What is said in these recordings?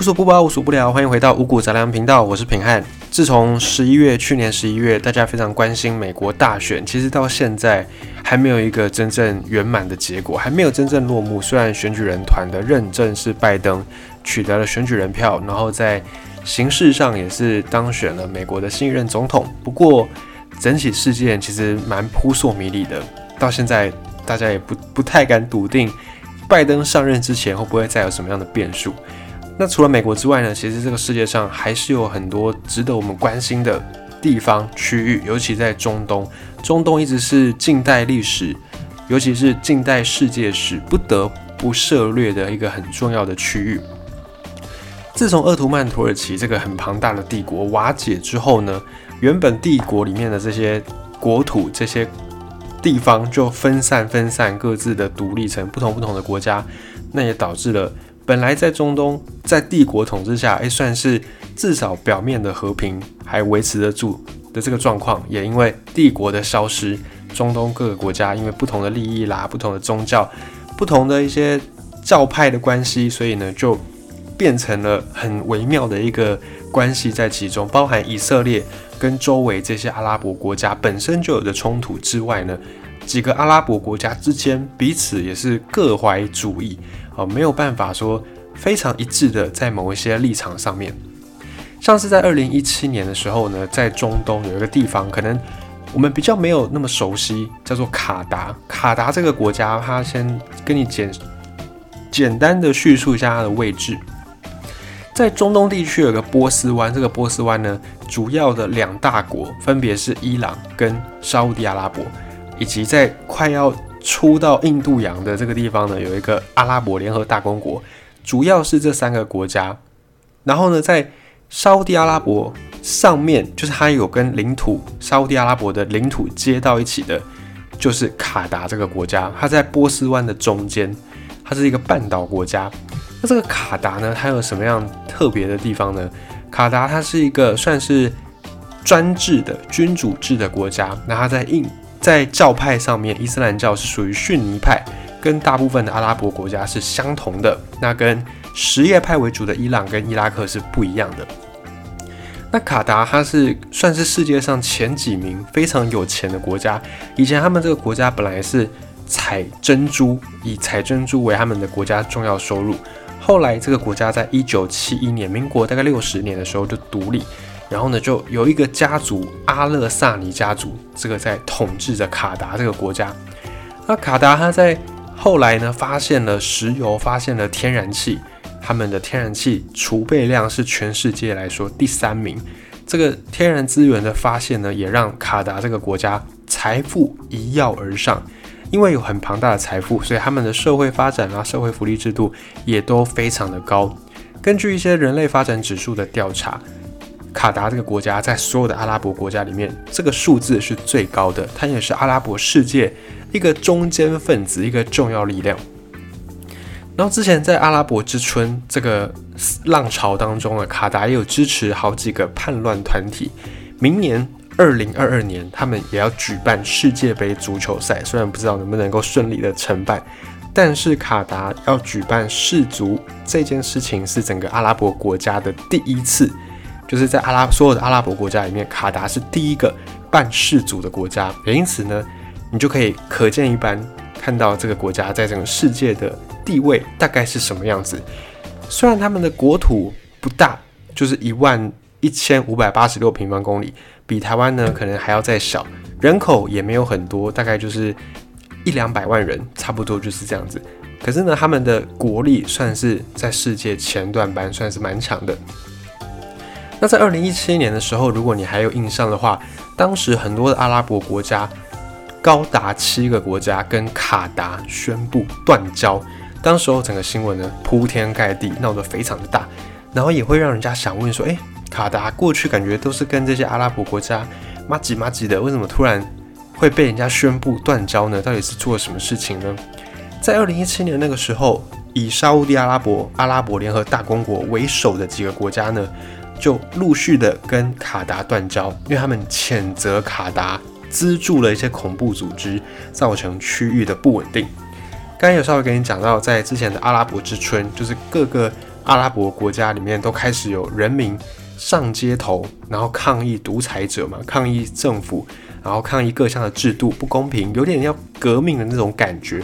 无所不包，无所不聊，欢迎回到五谷杂粮频道，我是平汉。自从十一月，去年十一月，大家非常关心美国大选，其实到现在还没有一个真正圆满的结果，还没有真正落幕。虽然选举人团的认证是拜登取得了选举人票，然后在形式上也是当选了美国的新一任总统，不过整体事件其实蛮扑朔迷离的，到现在大家也不不太敢笃定拜登上任之前会不会再有什么样的变数。那除了美国之外呢？其实这个世界上还是有很多值得我们关心的地方区域，尤其在中东。中东一直是近代历史，尤其是近代世界史不得不涉略的一个很重要的区域。自从鄂图曼土耳其这个很庞大的帝国瓦解之后呢，原本帝国里面的这些国土、这些地方就分散、分散，各自的独立成不同不同的国家，那也导致了。本来在中东，在帝国统治下，哎，算是至少表面的和平还维持得住的这个状况，也因为帝国的消失，中东各个国家因为不同的利益啦、不同的宗教、不同的一些教派的关系，所以呢，就变成了很微妙的一个关系在其中，包含以色列跟周围这些阿拉伯国家本身就有的冲突之外呢，几个阿拉伯国家之间彼此也是各怀主义。哦，没有办法说非常一致的在某一些立场上面，像是在二零一七年的时候呢，在中东有一个地方，可能我们比较没有那么熟悉，叫做卡达。卡达这个国家，它先跟你简简单的叙述一下它的位置，在中东地区有个波斯湾，这个波斯湾呢，主要的两大国分别是伊朗跟沙地阿拉伯，以及在快要出到印度洋的这个地方呢，有一个阿拉伯联合大公国，主要是这三个国家。然后呢，在沙地阿拉伯上面，就是它有跟领土沙地阿拉伯的领土接到一起的，就是卡达这个国家。它在波斯湾的中间，它是一个半岛国家。那这个卡达呢，它有什么样特别的地方呢？卡达它是一个算是专制的君主制的国家。那它在印。在教派上面，伊斯兰教是属于逊尼派，跟大部分的阿拉伯国家是相同的。那跟什叶派为主的伊朗跟伊拉克是不一样的。那卡达它是算是世界上前几名非常有钱的国家。以前他们这个国家本来是采珍珠，以采珍珠为他们的国家重要收入。后来这个国家在一九七一年，民国大概六十年的时候就独立。然后呢，就有一个家族阿勒萨尼家族，这个在统治着卡达这个国家。那卡达他在后来呢，发现了石油，发现了天然气，他们的天然气储备量是全世界来说第三名。这个天然资源的发现呢，也让卡达这个国家财富一跃而上。因为有很庞大的财富，所以他们的社会发展啊，社会福利制度也都非常的高。根据一些人类发展指数的调查。卡达这个国家在所有的阿拉伯国家里面，这个数字是最高的。它也是阿拉伯世界一个中间分子，一个重要力量。然后之前在阿拉伯之春这个浪潮当中呢，卡达也有支持好几个叛乱团体。明年二零二二年，他们也要举办世界杯足球赛，虽然不知道能不能够顺利的承办，但是卡达要举办世足这件事情是整个阿拉伯国家的第一次。就是在阿拉所有的阿拉伯国家里面，卡达是第一个办世足的国家，也因此呢，你就可以可见一斑，看到这个国家在整个世界的地位大概是什么样子。虽然他们的国土不大，就是一万一千五百八十六平方公里，比台湾呢可能还要再小，人口也没有很多，大概就是一两百万人，差不多就是这样子。可是呢，他们的国力算是在世界前段班，算是蛮强的。那在二零一七年的时候，如果你还有印象的话，当时很多的阿拉伯国家，高达七个国家跟卡达宣布断交。当时候整个新闻呢铺天盖地，闹得非常的大，然后也会让人家想问说：诶，卡达过去感觉都是跟这些阿拉伯国家麻吉麻吉的，为什么突然会被人家宣布断交呢？到底是做了什么事情呢？在二零一七年那个时候，以沙地阿拉伯、阿拉伯联合大公国为首的几个国家呢。就陆续的跟卡达断交，因为他们谴责卡达资助了一些恐怖组织，造成区域的不稳定。刚才有稍微跟你讲到，在之前的阿拉伯之春，就是各个阿拉伯国家里面都开始有人民上街头，然后抗议独裁者嘛，抗议政府，然后抗议各项的制度不公平，有点要革命的那种感觉。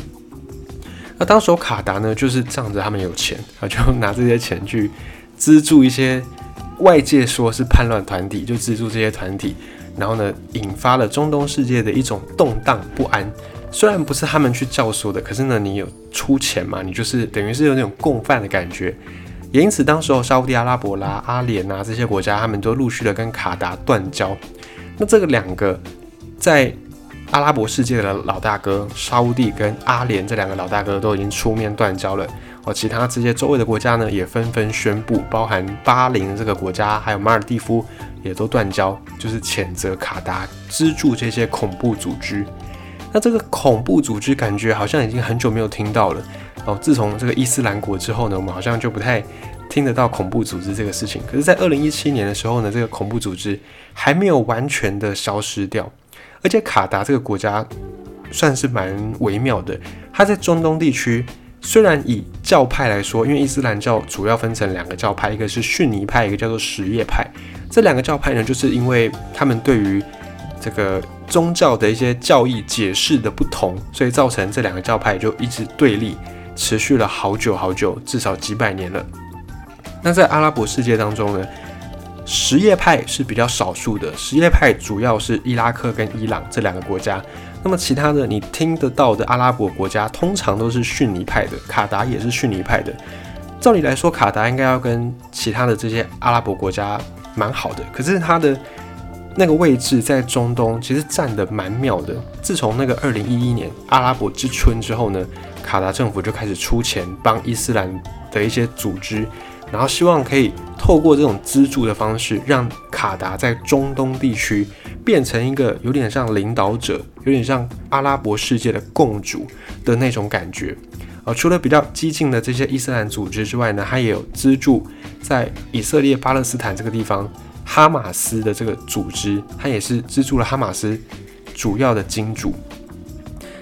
那当时卡达呢，就是仗着他们有钱啊，就拿这些钱去资助一些外界说是叛乱团体，就资助这些团体，然后呢，引发了中东世界的一种动荡不安。虽然不是他们去教唆的，可是呢，你有出钱嘛，你就是等于是有那种共犯的感觉。也因此，当时候沙地阿拉伯啦、阿联啊这些国家，他们都陆续的跟卡达断交。那这个两个在阿拉伯世界的老大哥沙地跟阿联这两个老大哥都已经出面断交了，哦，其他这些周围的国家呢也纷纷宣布，包含巴林这个国家，还有马尔蒂夫也都断交，就是谴责卡达资助这些恐怖组织。那这个恐怖组织感觉好像已经很久没有听到了哦，自从这个伊斯兰国之后呢，我们好像就不太听得到恐怖组织这个事情。可是，在二零一七年的时候呢，这个恐怖组织还没有完全的消失掉。而且卡达这个国家算是蛮微妙的，它在中东地区，虽然以教派来说，因为伊斯兰教主要分成两个教派，一个是逊尼派，一个叫做什叶派。这两个教派呢，就是因为他们对于这个宗教的一些教义解释的不同，所以造成这两个教派就一直对立，持续了好久好久，至少几百年了。那在阿拉伯世界当中呢？什叶派是比较少数的，什叶派主要是伊拉克跟伊朗这两个国家。那么其他的你听得到的阿拉伯国家，通常都是逊尼派的，卡达也是逊尼派的。照理来说，卡达应该要跟其他的这些阿拉伯国家蛮好的，可是它的那个位置在中东其实站得蛮妙的。自从那个二零一一年阿拉伯之春之后呢，卡达政府就开始出钱帮伊斯兰的一些组织。然后希望可以透过这种资助的方式，让卡达在中东地区变成一个有点像领导者，有点像阿拉伯世界的共主的那种感觉。呃，除了比较激进的这些伊斯兰组织之外呢，它也有资助在以色列巴勒斯坦这个地方哈马斯的这个组织，它也是资助了哈马斯主要的金主。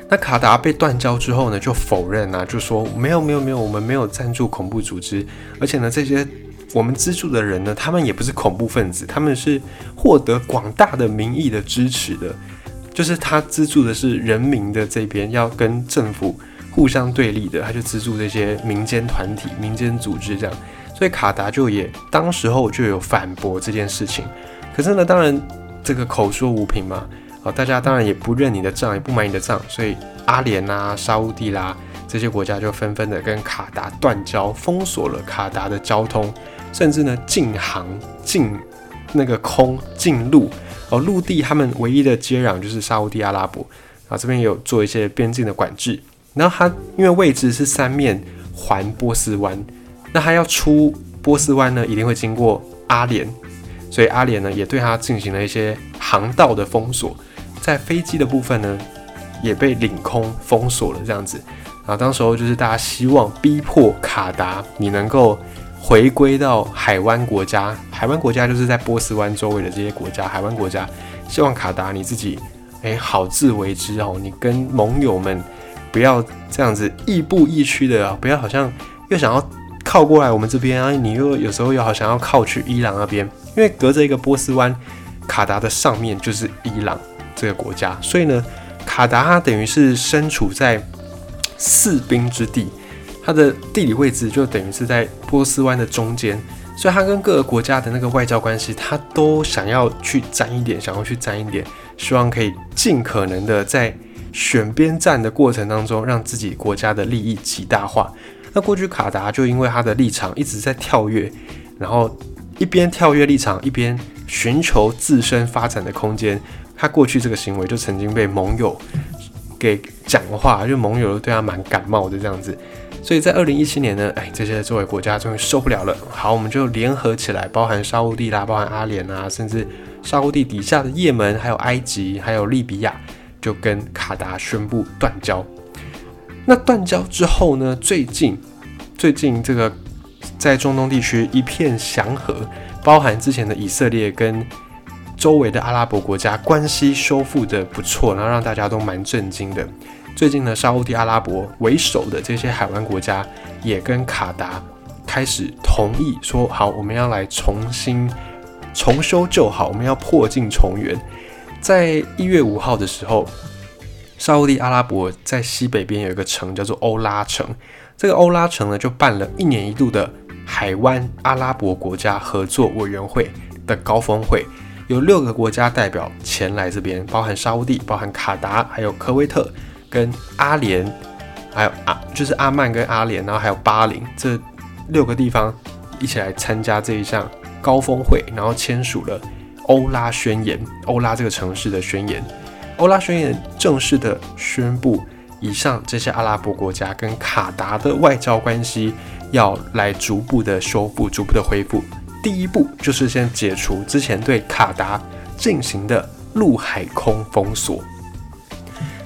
那卡达被断交之后呢，就否认啊，就说没有没有没有，我们没有赞助恐怖组织，而且呢，这些我们资助的人呢，他们也不是恐怖分子，他们是获得广大的民意的支持的，就是他资助的是人民的这边，要跟政府互相对立的，他就资助这些民间团体、民间组织这样，所以卡达就也当时候就有反驳这件事情，可是呢，当然这个口说无凭嘛。哦，大家当然也不认你的账，也不买你的账，所以阿联啊、沙地啦这些国家就纷纷的跟卡达断交，封锁了卡达的交通，甚至呢禁航、禁那个空、禁陆。哦，陆地他们唯一的接壤就是沙地阿拉伯，啊这边也有做一些边境的管制。然后它因为位置是三面环波斯湾，那它要出波斯湾呢，一定会经过阿联，所以阿联呢也对它进行了一些航道的封锁。在飞机的部分呢，也被领空封锁了，这样子。然后当时候就是大家希望逼迫卡达，你能够回归到海湾国家。海湾国家就是在波斯湾周围的这些国家，海湾国家希望卡达你自己，哎，好自为之哦。你跟盟友们不要这样子亦步亦趋的，不要好像又想要靠过来我们这边啊，你又有时候又好想要靠去伊朗那边，因为隔着一个波斯湾，卡达的上面就是伊朗。这个国家，所以呢，卡达它等于是身处在四兵之地，它的地理位置就等于是在波斯湾的中间，所以它跟各个国家的那个外交关系，它都想要去沾一点，想要去沾一点，希望可以尽可能的在选边站的过程当中，让自己国家的利益极大化。那过去卡达就因为它的立场一直在跳跃，然后一边跳跃立场，一边寻求自身发展的空间。他过去这个行为就曾经被盟友给讲话，就盟友都对他蛮感冒的这样子，所以在二零一七年呢，哎，这些作为国家终于受不了了。好，我们就联合起来，包含沙地啦，包含阿联啊，甚至沙地底下的也门，还有埃及，还有利比亚，就跟卡达宣布断交。那断交之后呢，最近最近这个在中东地区一片祥和，包含之前的以色列跟。周围的阿拉伯国家关系修复的不错，然后让大家都蛮震惊的。最近呢，沙地阿拉伯为首的这些海湾国家也跟卡达开始同意说好，我们要来重新重修旧好，我们要破镜重圆。在一月五号的时候，沙地阿拉伯在西北边有一个城叫做欧拉城，这个欧拉城呢就办了一年一度的海湾阿拉伯国家合作委员会的高峰会，有六个国家代表前来这边，包含沙地、包含卡达、还有科威特跟阿联，还有阿就是阿曼跟阿联，然后还有巴林这六个地方一起来参加这一项高峰会，然后签署了。欧拉宣言，欧拉这个城市的宣言，欧拉宣言正式的宣布，以上这些阿拉伯国家跟卡达的外交关系要来逐步的修复，逐步的恢复。第一步就是先解除之前对卡达进行的陆海空封锁。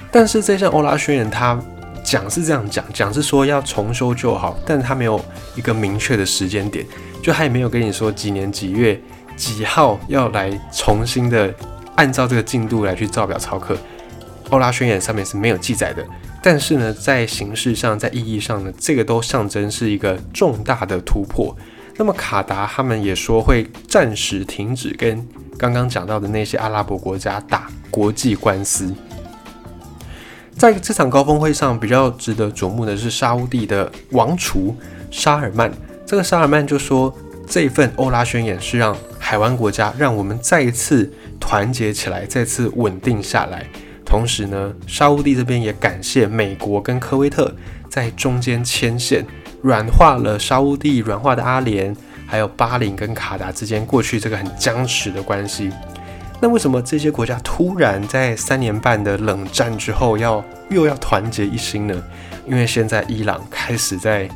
但是这项欧拉宣言，它讲是这样讲，讲是说要重修就好，但是它没有一个明确的时间点，就它也没有跟你说几年几月。几号要来重新的按照这个进度来去造表操课？欧拉宣言上面是没有记载的。但是呢，在形式上，在意义上呢，这个都象征是一个重大的突破。那么卡达他们也说会暂时停止跟刚刚讲到的那些阿拉伯国家打国际官司。在这场高峰会上，比较值得瞩目的是沙乌地的王储沙尔曼。这个沙尔曼就说，这份欧拉宣言是让海湾国家让我们再一次团结起来，再次稳定下来。同时呢，沙乌地这边也感谢美国跟科威特在中间牵线，软化了沙乌地软化的阿联，还有巴林跟卡达之间过去这个很僵持的关系。那为什么这些国家突然在三年半的冷战之后要又要团结一心呢？因为现在伊朗开始在。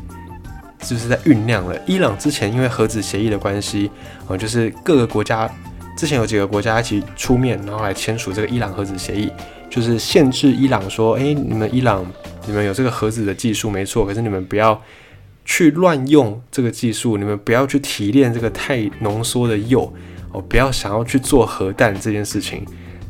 就是在酝酿了。伊朗之前因为核子协议的关系，呃，就是各个国家之前有几个国家一起出面，然后来签署这个伊朗核子协议，就是限制伊朗说，哎，你们伊朗，你们有这个核子的技术没错，可是你们不要去乱用这个技术，你们不要去提炼这个太浓缩的铀，哦，不要想要去做核弹这件事情。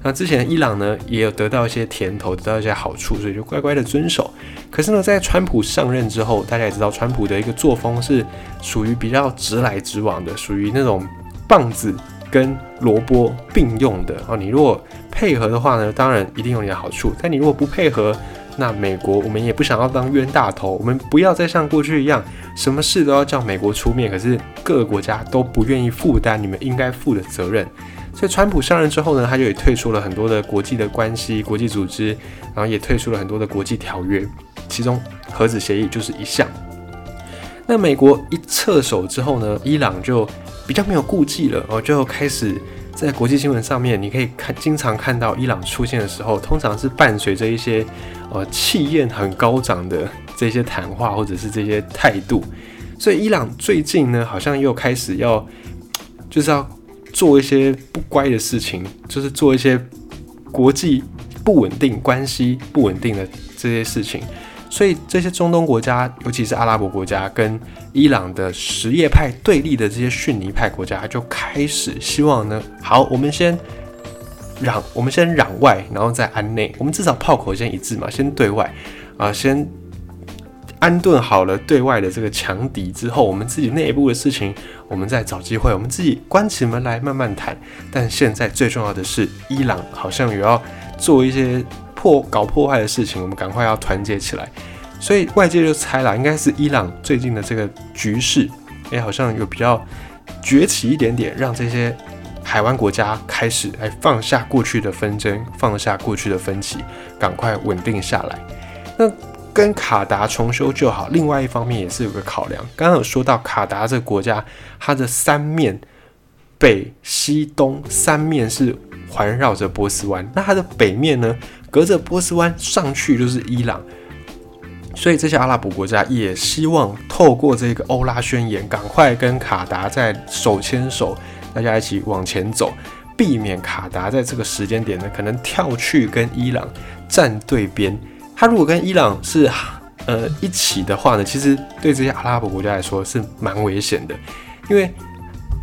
那之前伊朗呢也有得到一些甜头，得到一些好处，所以就乖乖的遵守。可是呢，在川普上任之后，大家也知道，川普的一个作风是属于比较直来直往的，属于那种棒子跟萝卜并用的哦。你如果配合的话呢，当然一定有你的好处；但你如果不配合，那美国我们也不想要当冤大头，我们不要再像过去一样，什么事都要叫美国出面，可是各个国家都不愿意负担你们应该负的责任。所以，川普上任之后呢，他就也退出了很多的国际的关系、国际组织，然后也退出了很多的国际条约，其中核子协议就是一项。那美国一撤手之后呢，伊朗就比较没有顾忌了，哦，就开始在国际新闻上面，你可以看经常看到伊朗出现的时候，通常是伴随着一些呃气焰很高涨的这些谈话或者是这些态度。所以，伊朗最近呢，好像又开始要就是要。做一些不乖的事情，就是做一些国际不稳定、关系不稳定的这些事情，所以这些中东国家，尤其是阿拉伯国家跟伊朗的什叶派对立的这些逊尼派国家，就开始希望呢，好，我们先攘，我们先攘外，然后再安内，我们至少炮口先一致嘛，先对外啊，先。安顿好了对外的这个强敌之后，我们自己内部的事情，我们再找机会，我们自己关起门来慢慢谈。但现在最重要的是，伊朗好像也要做一些破搞破坏的事情，我们赶快要团结起来。所以外界就猜了，应该是伊朗最近的这个局势，哎，好像有比较崛起一点点，让这些海湾国家开始来放下过去的纷争，放下过去的分歧，赶快稳定下来。那。跟卡达重修就好。另外一方面也是有个考量，刚刚有说到卡达这个国家，它的三面北、西、东三面是环绕着波斯湾，那它的北面呢，隔着波斯湾上去就是伊朗，所以这些阿拉伯国家也希望透过这个欧拉宣言，赶快跟卡达在手牵手，大家一起往前走，避免卡达在这个时间点呢，可能跳去跟伊朗站对边。他如果跟伊朗是呃一起的话呢，其实对这些阿拉伯国家来说是蛮危险的，因为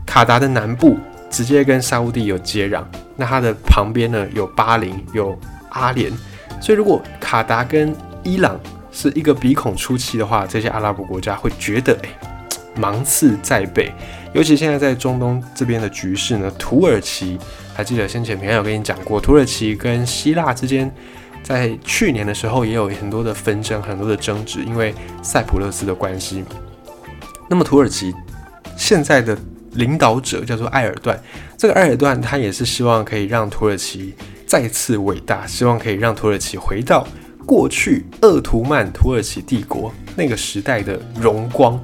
卡达的南部直接跟沙乌地有接壤，那它的旁边呢有巴林有阿联，所以如果卡达跟伊朗是一个鼻孔出气的话，这些阿拉伯国家会觉得哎芒刺在背。尤其现在在中东这边的局势呢，土耳其还记得先前平安有跟你讲过，土耳其跟希腊之间在去年的时候也有很多的纷争，很多的争执，因为塞浦路斯的关系。那么土耳其现在的领导者叫做埃尔段，这个埃尔段他也是希望可以让土耳其再次伟大，希望可以让土耳其回到过去鄂图曼土耳其帝国那个时代的荣光。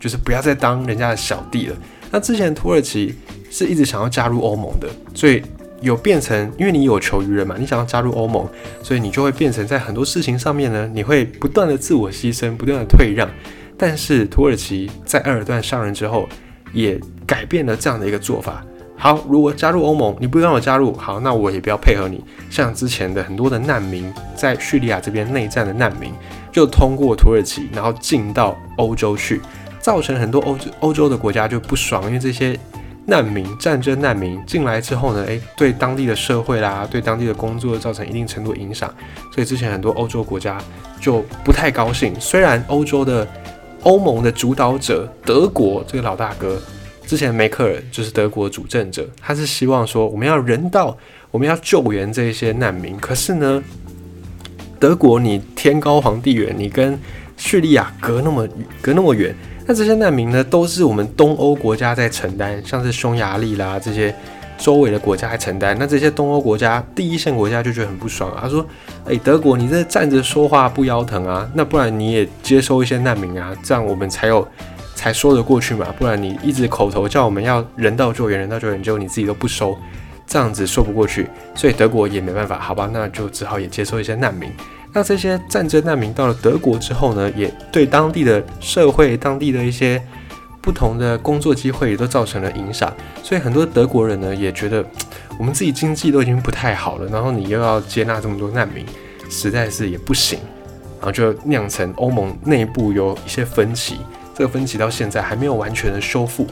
就是不要再当人家的小弟了。那之前土耳其是一直想要加入欧盟的，所以有变成，因为你有求于人嘛，你想要加入欧盟，所以你就会变成在很多事情上面呢，你会不断的自我牺牲，不断的退让。但是土耳其在埃尔段上任之后，也改变了这样的一个做法。好，如果加入欧盟，你不让我加入，好，那我也不要配合你。像之前的很多的难民在叙利亚这边内战的难民，就通过土耳其，然后进到欧洲去。造成很多欧洲欧洲的国家就不爽，因为这些难民、战争难民进来之后呢，诶，对当地的社会啦，对当地的工作造成一定程度影响，所以之前很多欧洲国家就不太高兴。虽然欧洲的欧盟的主导者德国这个老大哥，之前梅克尔就是德国主政者，他是希望说我们要人道，我们要救援这些难民。可是呢，德国你天高皇帝远，你跟叙利亚隔那么隔那么远。那这些难民呢，都是我们东欧国家在承担，像是匈牙利啦这些周围的国家在承担。那这些东欧国家第一线国家就觉得很不爽啊，他说：“哎，德国你这站着说话不腰疼啊？那不然你也接收一些难民啊，这样我们才有才说得过去嘛。不然你一直口头叫我们要人道救援，人道救援，结果你自己都不收，这样子说不过去。所以德国也没办法，好吧，那就只好也接收一些难民。”那这些战争难民到了德国之后呢，也对当地的社会、当地的一些不同的工作机会也都造成了影响。所以很多德国人呢也觉得，我们自己经济都已经不太好了，然后你又要接纳这么多难民，实在是也不行。然后就酿成欧盟内部有一些分歧，这个分歧到现在还没有完全的修复。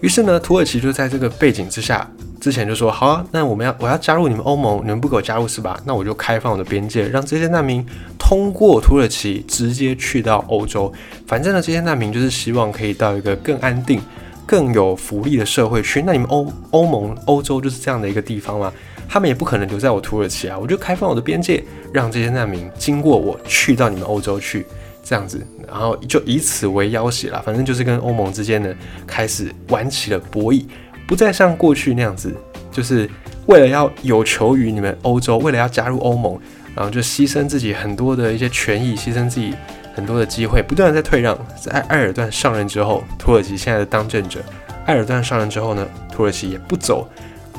于是呢，土耳其就在这个背景之下。之前就说好啊，那我们要我要加入你们欧盟，你们不给我加入是吧？那我就开放我的边界，让这些难民通过土耳其直接去到欧洲。反正呢，这些难民就是希望可以到一个更安定、更有福利的社会去。那你们欧欧盟、欧洲就是这样的一个地方吗？他们也不可能留在我土耳其啊！我就开放我的边界，让这些难民经过我去到你们欧洲去，这样子，然后就以此为要挟了。反正就是跟欧盟之间呢开始玩起了博弈。不再像过去那样子，就是为了要有求于你们欧洲，为了要加入欧盟，然后就牺牲自己很多的一些权益，牺牲自己很多的机会，不断的在退让。在埃尔段上任之后，土耳其现在的当政者，埃尔段上任之后呢，土耳其也不走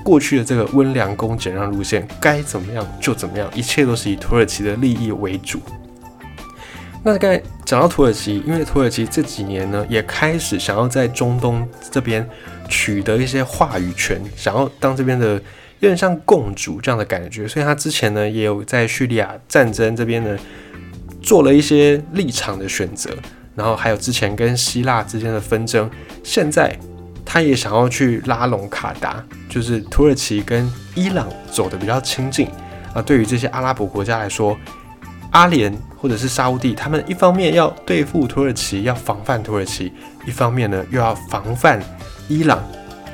过去的这个温良恭俭让路线，该怎么样就怎么样，一切都是以土耳其的利益为主。那刚才讲到土耳其，因为土耳其这几年呢，也开始想要在中东这边。取得一些话语权，想要当这边的有点像共主这样的感觉，所以他之前呢也有在叙利亚战争这边呢做了一些立场的选择，然后还有之前跟希腊之间的纷争，现在他也想要去拉拢卡达，就是土耳其跟伊朗走的比较亲近啊。对于这些阿拉伯国家来说，阿联或者是沙地，他们一方面要对付土耳其，要防范土耳其，一方面呢又要防范。伊朗，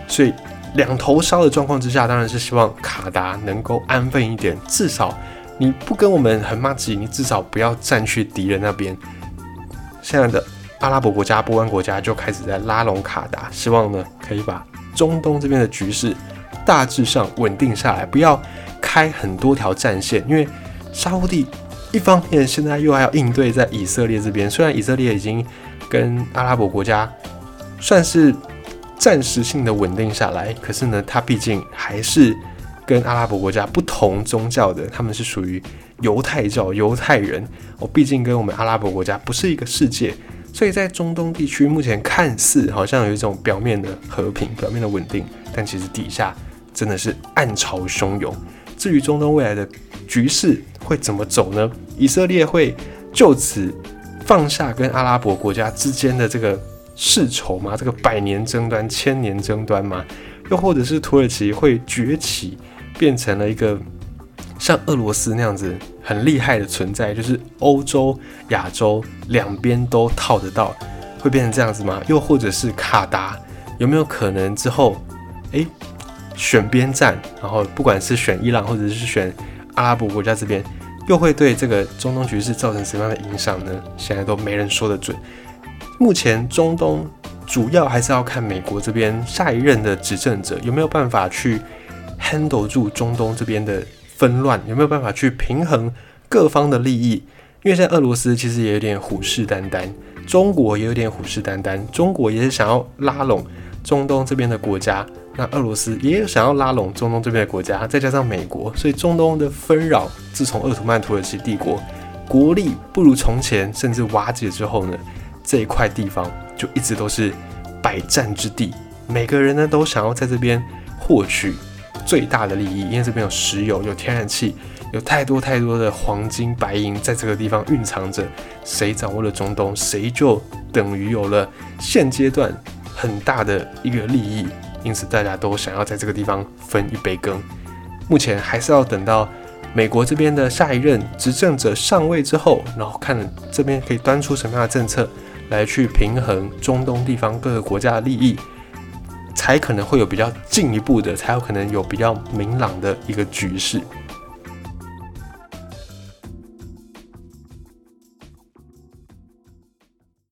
所以两头烧的状况之下，当然是希望卡达能够安分一点。至少你不跟我们很骂街，你至少不要站去敌人那边。现在的阿拉伯国家、波湾国家就开始在拉拢卡达，希望呢可以把中东这边的局势大致上稳定下来，不要开很多条战线。因为沙地一方面现在又还要应对在以色列这边，虽然以色列已经跟阿拉伯国家算是。暂时性的稳定下来，可是呢，它毕竟还是跟阿拉伯国家不同宗教的，他们是属于犹太教，犹太人哦，毕竟跟我们阿拉伯国家不是一个世界，所以在中东地区目前看似好像有一种表面的和平、表面的稳定，但其实底下真的是暗潮汹涌。至于中东未来的局势会怎么走呢？以色列会就此放下跟阿拉伯国家之间的这个？世仇吗？这个百年争端、千年争端吗？又或者是土耳其会崛起，变成了一个像俄罗斯那样子很厉害的存在，就是欧洲、亚洲两边都套得到，会变成这样子吗？又或者是卡达有没有可能之后，诶选边站，然后不管是选伊朗或者是选阿拉伯国家这边，又会对这个中东局势造成什么样的影响呢？现在都没人说得准。目前中东主要还是要看美国这边下一任的执政者有没有办法去 handle 住中东这边的纷乱，有没有办法去平衡各方的利益。因为现在俄罗斯其实也有点虎视眈眈，中国也有点虎视眈眈，中国也是想要拉拢中东这边的国家，那俄罗斯也有想要拉拢中东这边的国家，再加上美国，所以中东的纷扰，自从鄂图曼土耳其帝国国力不如从前，甚至瓦解之后呢，这一块地方就一直都是百战之地，每个人呢都想要在这边获取最大的利益，因为这边有石油，有天然气。有太多太多的黄金白银在这个地方蕴藏着，谁掌握了中东，谁就等于有了现阶段很大的一个利益，因此大家都想要在这个地方分一杯羹。目前还是要等到美国这边的下一任执政者上位之后，然后看这边可以端出什么样的政策来去平衡中东地方各个国家的利益，才可能会有比较进一步的，才有可能有比较明朗的一个局势。